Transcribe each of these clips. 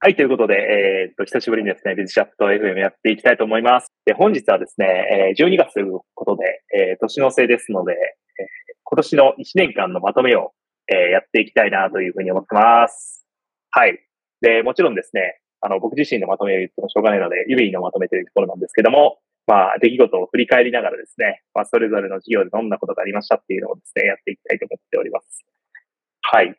はい、ということで、えー、っと、久しぶりにですね、ビズチャット FM やっていきたいと思います。で、本日はですね、えー、12月ということで、えー、年の瀬ですので、えー、今年の1年間のまとめを、えー、やっていきたいなというふうに思ってます。はい。で、もちろんですね、あの、僕自身のまとめを言ってもしょうがないので、指のまとめというところなんですけども、まあ、出来事を振り返りながらですね、まあ、それぞれの授業でどんなことがありましたっていうのをですね、やっていきたいと思っております。はい。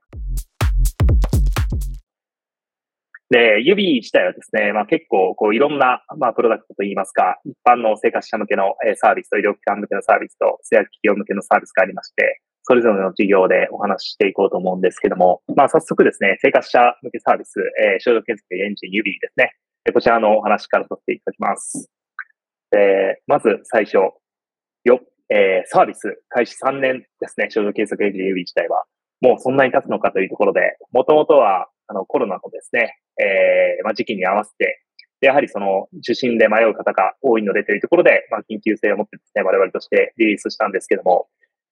で、指自体はですね、まあ結構、こういろんな、まあプロダクトといいますか、一般の生活者向けのサービスと医療機関向けのサービスと、製薬企業向けのサービスがありまして、それぞれの事業でお話ししていこうと思うんですけども、まあ早速ですね、生活者向けサービス、えー、症状検索エンジン指ですね。こちらのお話からさせていただきます。えー、まず最初、よ、えー、サービス開始3年ですね、症状検索エンジン指自体は。もうそんなに経つのかというところで、もともとは、あの、コロナのですね、えー、まあ、時期に合わせて、やはりその受診で迷う方が多いのでというところで、まあ、緊急性を持ってですね、我々としてリリースしたんですけども、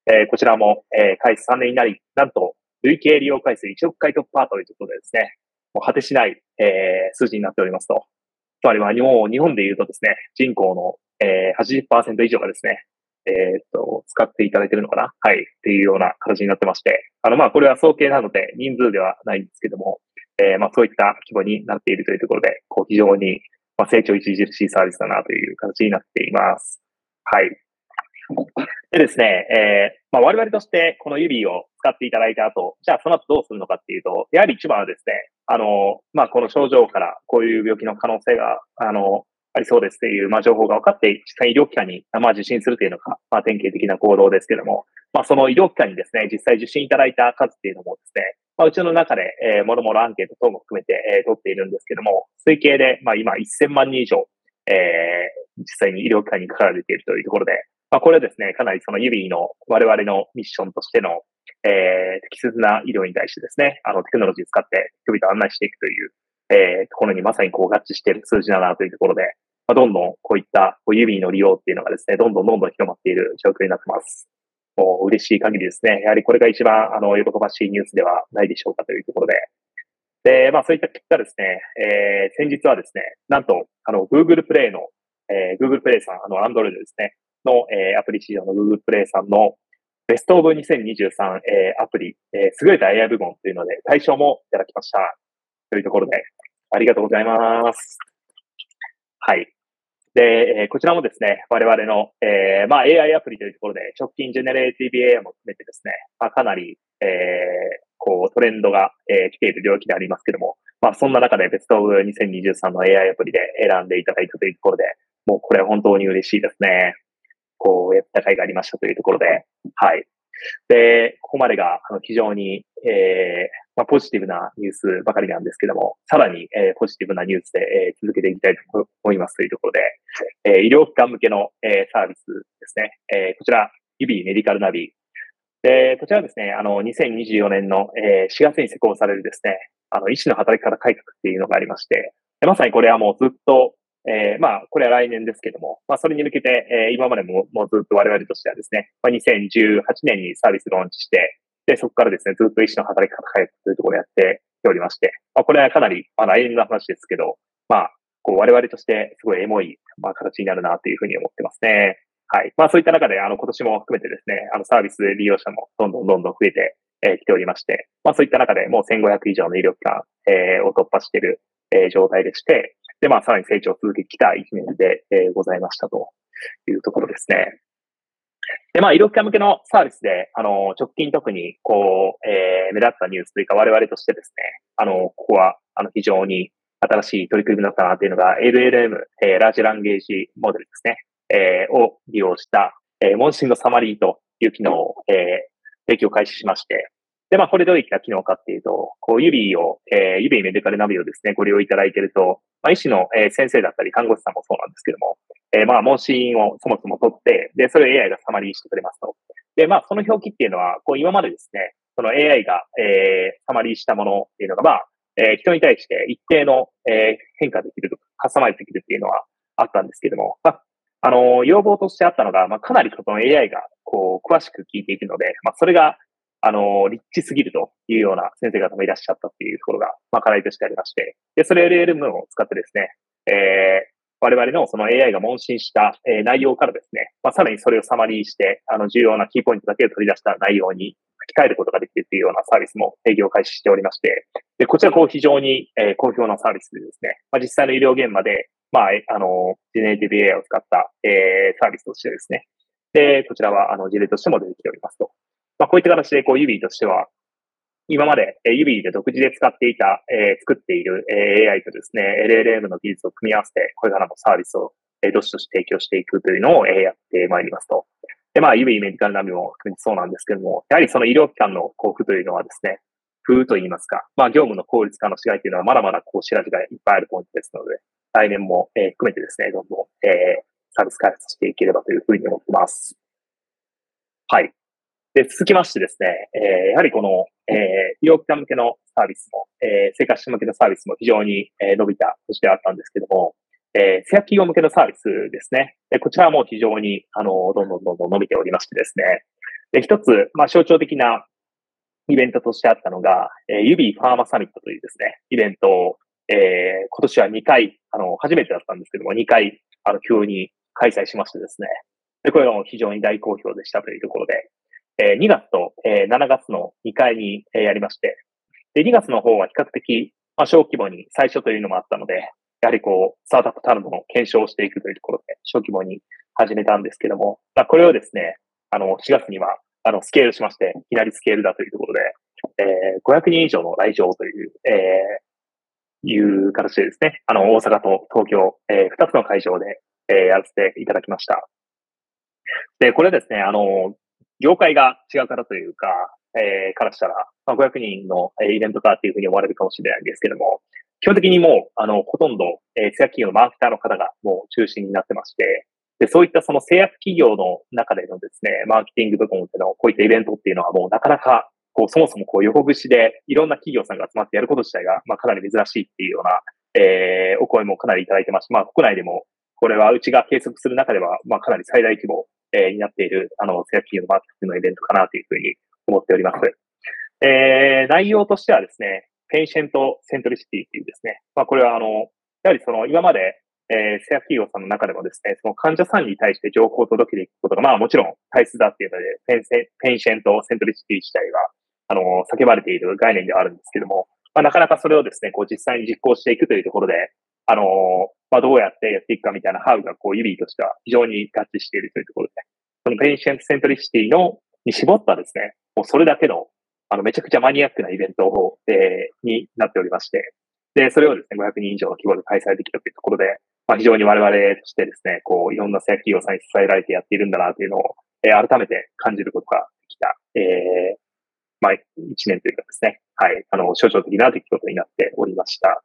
えー、こちらも、えー、開始3年になり、なんと、累計利用回数1億回突破というところでですね、もう果てしない、えー、数字になっておりますと。つまり、まあ、もう日本で言うとですね、人口の、えー、80%以上がですね、え、っと、使っていただいてるのかな？はい。っていうような形になってまして、あの、まあ、これは総計なので人数ではないんですけども、えー、まあ、そういった規模になっているというところで、こう、非常に、まあ、成長著しいサービスだなという形になっています。はい。でですね、えー、まあ、我々としてこの指を使っていただいた後、じゃあその後どうするのかっていうと、やはり一番はですね、あの、まあ、この症状からこういう病気の可能性が、あの、ありそうですっていう、まあ、情報が分かって、実際医療機関に、まあ、受診するというのが、まあ、典型的な行動ですけども、まあ、その医療機関にですね、実際受診いただいた数っていうのもですね、まあ、うちの中で、えー、もろもろアンケート等も含めて、えー、取っているんですけども、推計で、まあ、今1000万人以上、えー、実際に医療機関にかかられているというところで、まあ、これはですね、かなりその指の我々のミッションとしての、えー、適切な医療に対してですね、あの、テクノロジーを使って人々を案内していくという、えー、ところにまさにこう合致している数字だなというところで、まあ、どんどんこういったこう指の利用っていうのがですね、どんどんどんどん広まっている状況になってます。もう嬉しい限りですね。やはりこれが一番、あの、喜ばしいニュースではないでしょうかというところで。で、まあそういった結果ですね、えー、先日はですね、なんと、あの、Google Play の、えー、Google Play さん、あの、Android ですね、の、えー、アプリ市場の Google Play さんの Best of 2023、えー、アプリ、えー、優れた AI 部門というので、大賞もいただきました。というところで、ありがとうございます。はい。で、えー、こちらもですね、我々の、えー、まあ AI アプリというところで、直近ジェネレーティブ AI も含めてですね、まあかなり、えー、こうトレンドが、えー、来ている領域でありますけども、まあそんな中で Best of 2023の AI アプリで選んでいただいたというところで、もうこれは本当に嬉しいですね。こう、やった甲斐がありましたというところで、はい。で、ここまでがあの非常に、えー、まあ、ポジティブなニュースばかりなんですけども、さらに、えー、ポジティブなニュースで、えー、続けていきたいと思いますというところで、えー、医療機関向けの、えー、サービスですね。えー、こちら、指メディカルナビ。で、こちらですね、あの、2024年の、えー、4月に施行されるですね、あの、医師の働き方改革っていうのがありまして、まさにこれはもうずっと、えー、まあ、これは来年ですけども、まあ、それに向けて、えー、今までも、もうずっと我々としてはですね、まあ、2018年にサービスローンチして、で、そこからですね、ずっと医師の働き方改革というところをやっておりまして、まあ、これはかなり、まあ、来年の話ですけど、まあ、こう、我々としてすごいエモい、まあ、形になるなというふうに思ってますね。はい。まあ、そういった中で、あの、今年も含めてですね、あの、サービス利用者もどんどんどんどん増えて、えー、ておりまして、まあ、そういった中でもう1500以上の医療機関、えー、を突破している、えー、状態でして、で、まあ、さらに成長を続けてきた1年で、えー、ございましたというところですね。で、まあ、医療機関向けのサービスで、あの、直近特に、こう、えー、目立ったニュースというか、我々としてですね、あの、ここは、あの、非常に新しい取り組みだったなというのが、LLM、えー、ラージランゲージモデルですね、えー、を利用した、えー、問診のサマリーという機能を、えー、提供開始しまして、で、まあ、これどういった機能かっていうと、こう、指を、えー、指メディカルナビをですね、ご利用いただいていると、まあ、医師の、えー、先生だったり、看護師さんもそうなんですけども、えー、まあ、問診をそもそも取って、で、それを AI がサマリーしてくれますと。で、まあ、その表記っていうのは、こう、今までですね、その AI が、えー、サマリーしたものっていうのが、まあ、えー、人に対して一定の、えー、変化できるとか、カスタマイズできるっていうのはあったんですけども、まあ、あの、要望としてあったのが、まあ、かなりその AI が、こう、詳しく聞いていくので、まあ、それが、あの、立地すぎるというような先生方もいらっしゃったっていうところが、まあ、課題としてありまして、で、それ LLM を使ってですね、えー、我々のその AI が問診した、え内容からですね、まあ、さらにそれをサマリーして、あの、重要なキーポイントだけを取り出した内容に書き換えることができるというようなサービスも営業開始しておりまして、で、こちらこう非常に、え好評なサービスでですね、まあ、実際の医療現場で、まあ、あの、ジェネリティブ AI を使った、えサービスとしてですね、で、こちらは、あの、事例としても出てきておりますと。まあ、こういった形で、こう、指としては、今まで、え指で独自で使っていた、えー、作っている、え、AI とですね、LLM の技術を組み合わせて、これからもサービスを、え、どしどし提供していくというのを、え、やってまいりますと。で、まあ、指メディカルナビも含めてそうなんですけども、やはりその医療機関の交付というのはですね、風と言いますか、まあ、業務の効率化の違いというのはまだまだこう、知らずがいっぱいあるポイントですので、来年も、え、含めてですね、どんどん、えー、サービス開発していければというふうに思ってます。はい。で、続きましてですね、えー、やはりこの、えー、医療機関向けのサービスも、えー、生活者向けのサービスも非常に、えー、伸びた年であったんですけども、えー、製薬企業向けのサービスですね。でこちらも非常に、あの、どんどんどんどん伸びておりましてですね。で、一つ、まあ、象徴的なイベントとしてあったのが、えー、指ファーマサミットというですね、イベントを、えー、今年は2回、あの、初めてだったんですけども、2回、あの、急に開催しましてですね。で、これが非常に大好評でしたというところで、えー、2月と、えー、7月の2回に、え、やりまして、で、2月の方は比較的、まあ、小規模に最初というのもあったので、やはりこう、スタートアップタルムの検証をしていくというところで、小規模に始めたんですけども、まあ、これをですね、あの、4月には、あの、スケールしまして、いきなりスケールだというところで、えー、500人以上の来場という、えー、いう形でですね、あの、大阪と東京、えー、2つの会場で、えー、やらせていただきました。で、これですね、あの、業界が違う方というか、えー、からしたら、まあ、500人の、え、イベントかっていうふうに思われるかもしれないんですけども、基本的にもう、あの、ほとんど、えー、製薬企業のマーケターの方がもう中心になってまして、で、そういったその製薬企業の中でのですね、マーケティング部門でのこういったイベントっていうのはもうなかなか、こう、そもそもこう横串でいろんな企業さんが集まってやること自体が、まあかなり珍しいっていうような、えー、お声もかなりいただいてまして、まあ国内でも、これはうちが計測する中では、まあかなり最大規模えー、になっている、あの、製薬企業のマーケティングのイベントかなというふうに思っております。えー、内容としてはですね、 patient centricity っていうですね、まあこれはあの、やはりその今まで、えー、製薬企業さんの中でもですね、その患者さんに対して情報を届けていくことが、まあもちろん大切だっていうので、ペンセ patient centricity 自体が、あの、叫ばれている概念ではあるんですけども、まあなかなかそれをですね、こう実際に実行していくというところで、あの、まあ、どうやってやっていくかみたいな how がこう指としては非常に合致しているというところで、その patient centricity の、に絞ったですね、もうそれだけの、あの、めちゃくちゃマニアックなイベントを、えー、になっておりまして、で、それをですね、500人以上の規模で開催できたというところで、まあ、非常に我々としてですね、こう、いろんな製薬企業さんに支えられてやっているんだなというのを、えー、改めて感じることができた、えー、まあ、一年というかですね、はい、あの、象徴的な出来事になっておりました。は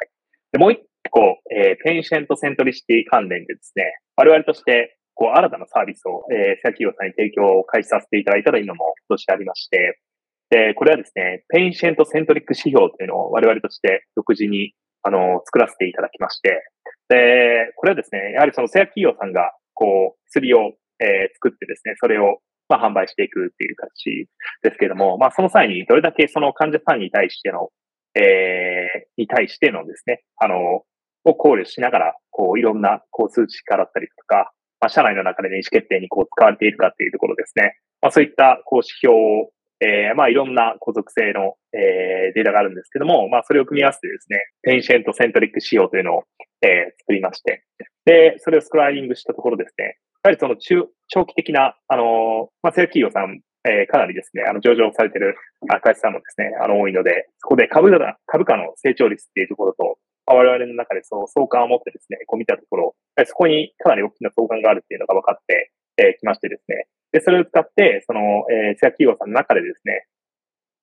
い。でもう一個、えー、 patient centricity 関連でですね、我々として、こう、新たなサービスを、えー、企業さんに提供を開始させていただいたというのも今年ありまして、で、これはですね、 patient centric 指標というのを我々として独自に、あの、作らせていただきまして、で、これはですね、やはりその製薬企業さんが、こう、薬を、えー、作ってですね、それを、まあ、販売していくっていう形ですけれども、まあ、その際にどれだけその患者さんに対してのえー、に対してのですね、あの、を考慮しながら、こう、いろんな、こう、数値化だったりとか、まあ、社内の中での意思決定にこう、使われているかっていうところですね。まあ、そういった、こう、指標を、えー、まあ、いろんな孤属性の、えー、データがあるんですけども、まあ、それを組み合わせてですね、ペンシェントセントリック仕様というのを、えー、作りまして、で、それをスクライリングしたところですね、やはりその中、長期的な、あのまあ、製企業さんえー、かなりですね、あの、上場されてる会社さんもですね、あの、多いので、そこで株価、株価の成長率っていうところと、我々の中でその相関を持ってですね、こう見たところ、そこにかなり大きな相関があるっていうのが分かって、え、きましてですね。で、それを使って、その、えー、製薬企業さんの中でですね、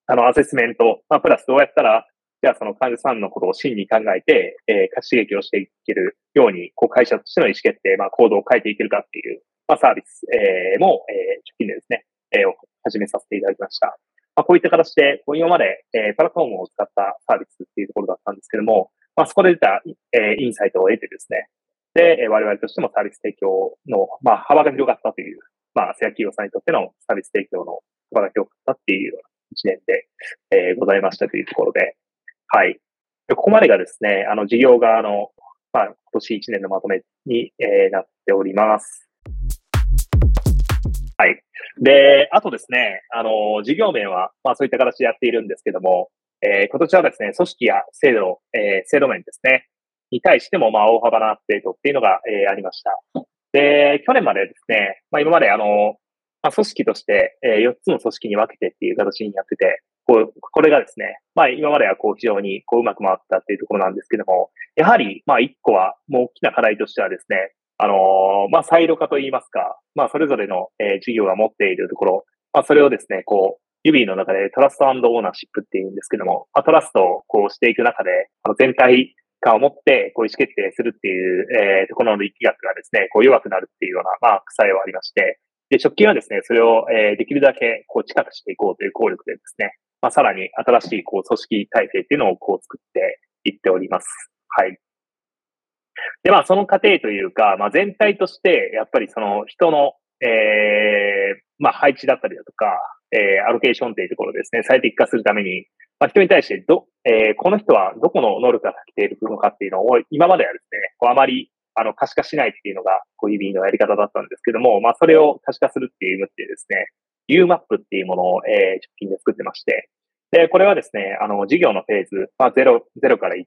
あの、アセスメント、まあ、プラスどうやったら、じゃあその患者さんのことを真に考えて、えー、価値刺激をしていけるように、こう会社としての意思決定、まあ、行動を変えていけるかっていう、まあ、サービス、えー、も、えー、直近でですね、えー、始めさせていただきました。まあ、こういった形で、こう今まで、えー、プラットフォームを使ったサービスっていうところだったんですけども、まあ、そこで出た、えー、インサイトを得てですね、で、え我々としてもサービス提供の、まあ、幅が広がったという、まあ、製薬企業さんにとってのサービス提供の、幅が広かったっていうような一年で、えー、ございましたというところで、はい。ここまでがですね、あの、事業側の、まあ、今年1年のまとめに、えー、なっております。はい。で、あとですね、あの、事業面は、まあそういった形でやっているんですけども、えー、今年はですね、組織や制度、えー、制度面ですね、に対しても、まあ大幅なアップデートっていうのが、えー、ありました。で、去年までですね、まあ今まであの、まあ、組織として、えー、4つの組織に分けてっていう形になってて、こう、これがですね、まあ今まではこう非常にこううまく回ったっていうところなんですけども、やはりまあ1個はもう大きな課題としてはですね、あの、まあサイロ化といいますか、まあそれぞれの、えー、事業が持っているところ、まあそれをですね、こう、指の中でトラストオーナーシップっていうんですけども、まあ、トラストをこうしていく中で、あの全体感を持ってこう意思決定するっていう、えー、ところの力学がですね、こう弱くなるっていうような、まあ、副作用はありまして、で、直近はですね、それを、えー、できるだけこう近くしていこうという効力でですね、まあ、さらに新しいこう組織体制っていうのをこう作っていっております。はい。で、まあ、その過程というか、まあ、全体として、やっぱりその人の、ええー、まあ、配置だったりだとか、えー、アロケーションというところですね、最適化するために、まあ、人に対してど、えー、この人はどこの能力が長けているのかっていうのを、今まではですね、こうあまり、あの、可視化しないっていうのが、こう、指のやり方だったんですけども、まあ、それを可視化するっていう意味でですね、UMAP っていうものを、えー、直近で作ってまして、で、これはですね、あの、事業のフェーズ、まあ、0、0から1、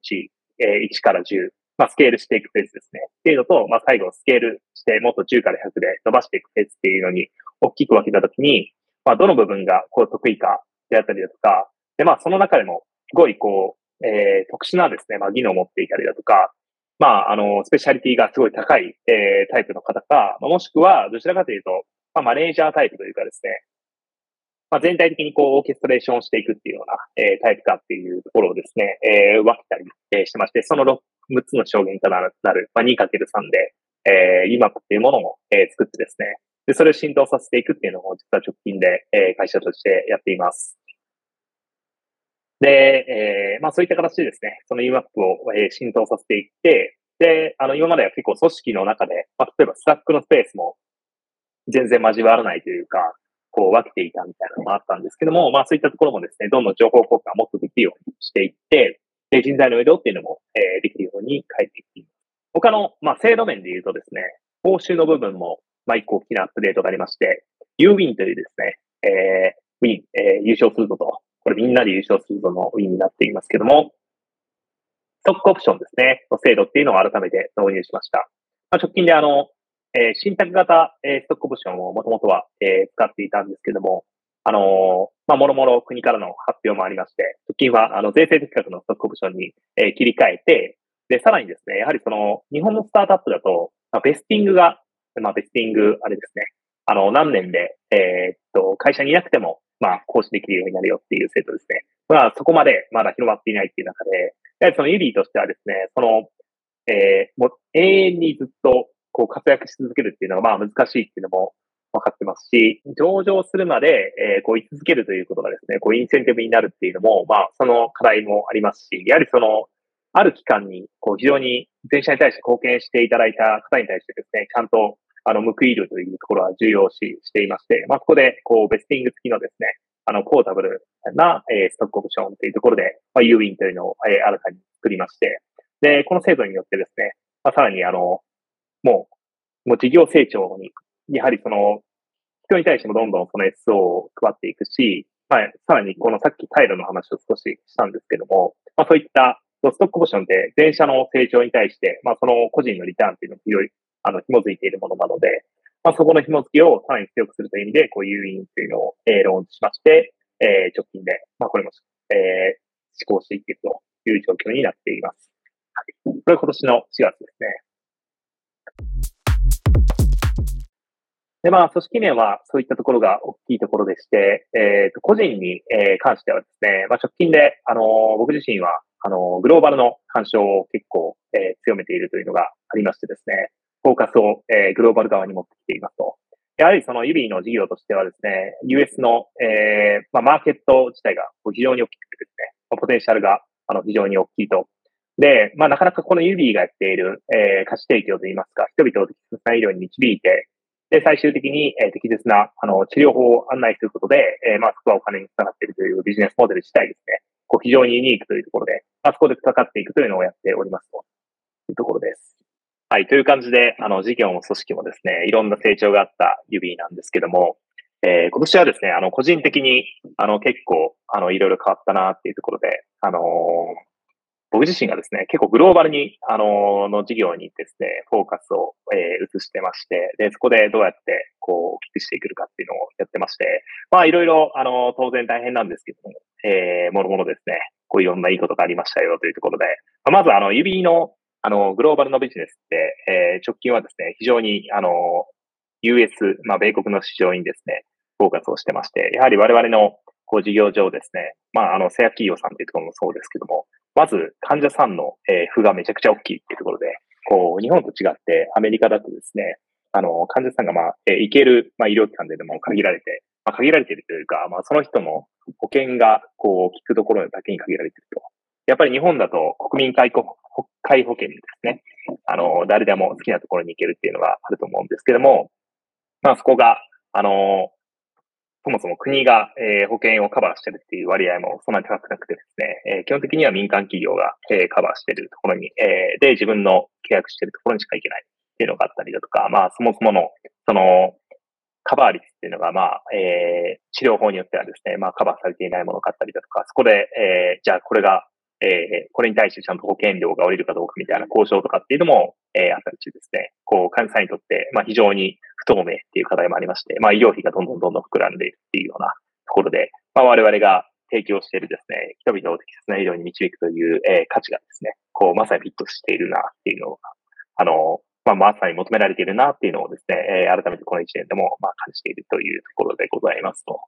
えー、1から10、まあ、スケールしていくフェーズですね。っていうのと、まあ、最後、スケールして、もっと10から100で伸ばしていくフェーズっていうのに、大きく分けたときに、まあ、どの部分がこう得意かであったりだとか、で、まあ、その中でも、すごいこう、えー、特殊なですね、まあ、技能を持っていたりだとか、まあ、あの、スペシャリティがすごい高い、えー、タイプの方か、まあ、もしくは、どちらかというと、まあ、マネージャータイプというかですね、まあ、全体的にこう、オーケストレーションをしていくっていうような、えー、タイプかっていうところをですね、えー、分けたり、えー、してまして、その 6, 6つの証言からなる、まあ、2×3 で、えー、UMAP っていうものを、えー、作ってですね、で、それを浸透させていくっていうのも実は直近で、えー、会社としてやっています。で、えー、まあそういった形でですね、その UMAP を、えー、浸透させていって、で、あの、今までは結構組織の中で、まあ例えば Slack のスペースも全然交わらないというか、こう分けていたみたいなのもあったんですけども、まあそういったところもですね、どんどん情報交換をもっとできるようにしていって、で、人材の移動っていうのも、えー、できるように変えていっています。他の、まあ制度面で言うとですね、報酬の部分も、まあ、一個大きなアップデートがありまして、u ウィンというですね、えー、ウィン、えー、優勝するぞと、これみんなで優勝するぞのウィンになっていますけども、ストックオプションですね、の制度っていうのを改めて導入しました。まあ、直近であの、えー、信託型、えー、ストックオプションをもともとは、えー、使っていたんですけども、あの、まあ、もろもろ国からの発表もありまして、直近は、あの、税制的確のストックオプションに、えー、切り替えて、で、さらにですね、やはりその、日本のスタートアップだと、まあ、ベスティングがまあ、ベスティング、あれですね。あの、何年で、えー、っと、会社にいなくても、まあ、講師できるようになるよっていう制度ですね。まあ、そこまでまだ広まっていないっていう中で、やはりそのユリーとしてはですね、その、えー、もう永遠にずっと、こう、活躍し続けるっていうのが、まあ、難しいっていうのも分かってますし、上場するまで、えー、こう、居続けるということがですね、こう、インセンティブになるっていうのも、まあ、その課題もありますし、やはりその、ある期間に、こう、非常に全社に対して貢献していただいた方に対してですね、ちゃんと、あの、報いるというところは重要視していまして、まあ、ここで、こう、ベスティング付きのですね、あの、ポータブルな、えー、ストックオプションというところで、まあ、ユーウィンというのを、えー、新たに作りまして、で、この制度によってですね、まあ、さらに、あの、もう、もう事業成長に、やはりその、人に対してもどんどんその SO を配っていくし、まあ、さらにこのさっきタイルの話を少ししたんですけども、まあ、そういったストックオプションで全社の成長に対して、まあ、その個人のリターンっていうのを広い、あの、紐づいているものなので、まあ、そこの紐付きをさらに強くするという意味で、こう、誘引というのを、えー、ローンチしまして、えー、直近で、まあ、これも、えー、施行していっているという状況になっています。はい。これ今年の4月ですね。で、まあ、組織面はそういったところが大きいところでして、えっ、ー、と、個人に、えー、関してはですね、まあ、直近で、あのー、僕自身は、あのグローバルの干渉を結構、え強めているというのがありましてですね、フォーカスを、えグローバル側に持ってきていますと。やはりその指の事業としてはですね、US の、えー、まあ、マーケット自体が非常に大きくてですね、まあポテンシャルがあの非常に大きいと。で、まあ、なかなかこの指がやっている、えー、価値提供といいますか、人々を適切な医療に導いて、で、最終的に、えー、適切な、あの、治療法を案内することで、えー、まあ、そこはお金につながっているというビジネスモデル自体ですね、こう、非常にユニークというところで、あ、そこでかかっていくというのをやっておりますというところです。はい、という感じで、あの、事業も組織もですね、いろんな成長があった指なんですけども、えー、今年はですね、あの、個人的に、あの、結構、あの、いろいろ変わったなっていうところで、あのー、僕自身がですね、結構グローバルに、あの、の事業にですね、フォーカスを、えー、移してまして、で、そこでどうやって、こう、大きくしていくかっていうのをやってまして、まあ、いろいろ、あの、当然大変なんですけども、えー、もろもろですね、こういろんないいことがありましたよというところで、まず、あの、指の、あの、グローバルのビジネスって、えー、直近はですね、非常に、あの、US、まあ、米国の市場にですね、フォーカスをしてまして、やはり我々のこう事業上ですね、まあ、あの、製薬企業さんというところもそうですけども、まず患者さんの、え、負がめちゃくちゃ大きいっていうところで、こう、日本と違ってアメリカだとですね、あの、患者さんがまあ、え、行ける、まあ、医療機関ででも限られて、まあ、限られているというか、まあ、その人の保険が、こう、効くところだけに限られていると。やっぱり日本だと国民皆保皆保険ですね。あの、誰でも好きなところに行けるっていうのがあると思うんですけども、まあそこが、あの、そもそも国が、えー、保険をカバーしてるっていう割合もそんなに高くなくてですね、えー、基本的には民間企業が、えー、カバーしてるところに、えー、で、自分の契約してるところにしか行けないっていうのがあったりだとか、まあそもそもの、その、カバー率っていうのが、まあ、えー、治療法によってはですね、まあカバーされていないものがあったりだとか、そこで、えー、じゃあこれがえー、これに対してちゃんと保険料が下りるかどうかみたいな交渉とかっていうのも、えー、あったりしてですね、こう、患者さんにとって、まあ、非常に不透明っていう課題もありまして、まあ、医療費がどんどんどんどん膨らんでいるっていうようなところで、まあ、我々が提供しているですね、人々を適切な医療に導くという、えー、価値がですね、こう、まさにフィットしているなっていうのが、あの、まあ、まさに求められているなっていうのをですね、えー、改めてこの1年でも、まあ、感じているというところでございますと。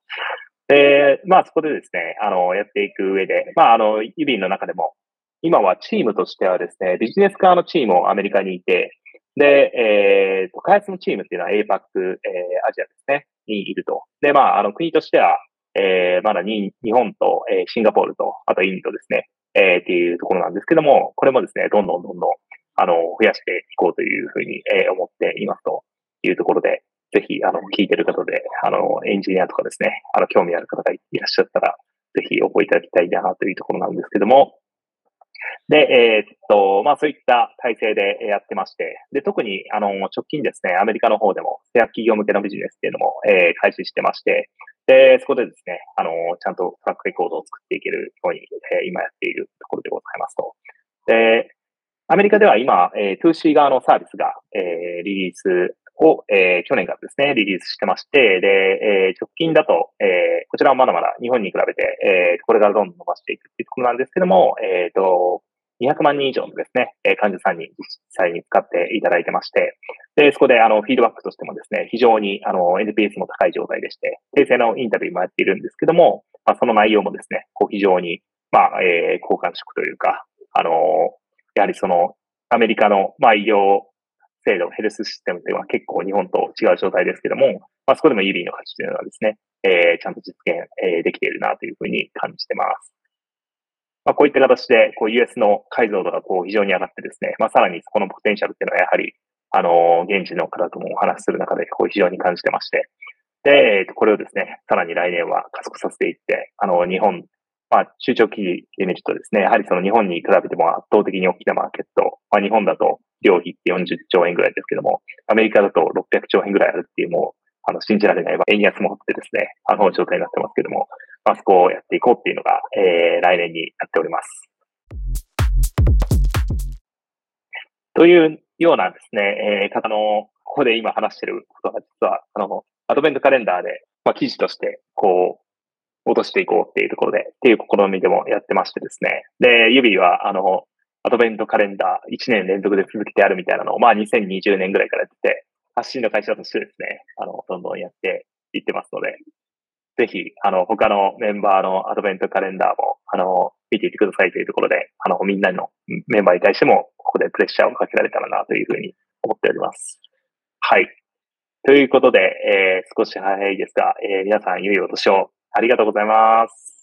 で、まあ、そこでですね、あの、やっていく上で、まあ、あの、ユビンの中でも、今はチームとしてはですね、ビジネス側のチームもアメリカにいて、で、えっー、開発のチームっていうのは APAC、えー、アジアですね、にいると。で、まあ、あの、国としては、えー、まだに日本と、えー、シンガポールと、あとインドですね、えー、っていうところなんですけども、これもですね、どんどんどんどん、あの、増やしていこうというふうに、えー、思っていますというところで、ぜひ、あの、聞いてる方で、あの、エンジニアとかですね、あの、興味ある方がいらっしゃったら、ぜひお声いただきたいなというところなんですけども、で、えー、っと、まあそういった体制でやってまして、で、特に、あの、直近ですね、アメリカの方でも、製薬企業向けのビジネスっていうのも、えー、開始してまして、で、そこでですね、あの、ちゃんとトラックレコードを作っていけるように、えー、今やっているところでございますと。で、アメリカでは今、えー、2C 側のサービスが、えー、リリースを、えー、去年からですね、リリースしてまして、で、えー、直近だと、えー、こちらはまだまだ日本に比べて、えー、これからどんどん伸ばしていくっていうところなんですけども、えっ、ー、と、200万人以上のですね、え患者さんに実際に使っていただいてまして、で、そこであの、フィードバックとしてもですね、非常にあの、NPS も高い状態でして、訂正のインタビューもやっているんですけども、まあ、その内容もですね、こう非常に、まあ、えー、好感触というか、あのやはりその、アメリカの、まあ、医療制度、ヘルスシステムというのは結構日本と違う状態ですけども、まあ、そこでもユリの価値というのはですね、えー、ちゃんと実現、えー、できているなというふうに感じてます。まあ、こういった形で、こう US の解像度がこう非常に上がってですね、まあ、さらにそこのポテンシャルっていうのはやはり、あの、現地の方ともお話しする中で、こう非常に感じてまして、で、これをですね、さらに来年は加速させていって、あの、日本、まあ、中長期で見るとですね、やはりその日本に比べても圧倒的に大きなマーケット、まあ、日本だと両費って40兆円ぐらいですけども、アメリカだと600兆円ぐらいあるっていうもう、あの、信じられない、円安もってですね、あの状態になってますけども、まあ、そこをやっていこうっていうのが、えー、来年になっております。というようなですね、えー、方の、ここで今話してることが実は、あの、アドベントカレンダーで、まあ、記事として、こう、落としていこうっていうところで、っていう試みでもやってましてですね。で、指は、あの、アドベントカレンダー1年連続で続けてあるみたいなのを、まあ2020年ぐらいからやってて、発信の会社としてですね、あの、どんどんやっていってますので、ぜひ、あの、他のメンバーのアドベントカレンダーも、あの、見ていてくださいというところで、あの、みんなのメンバーに対しても、ここでプレッシャーをかけられたらなというふうに思っております。はい。ということで、えー、少し早いですが、えー、皆さん、良いお年をありがとうございます。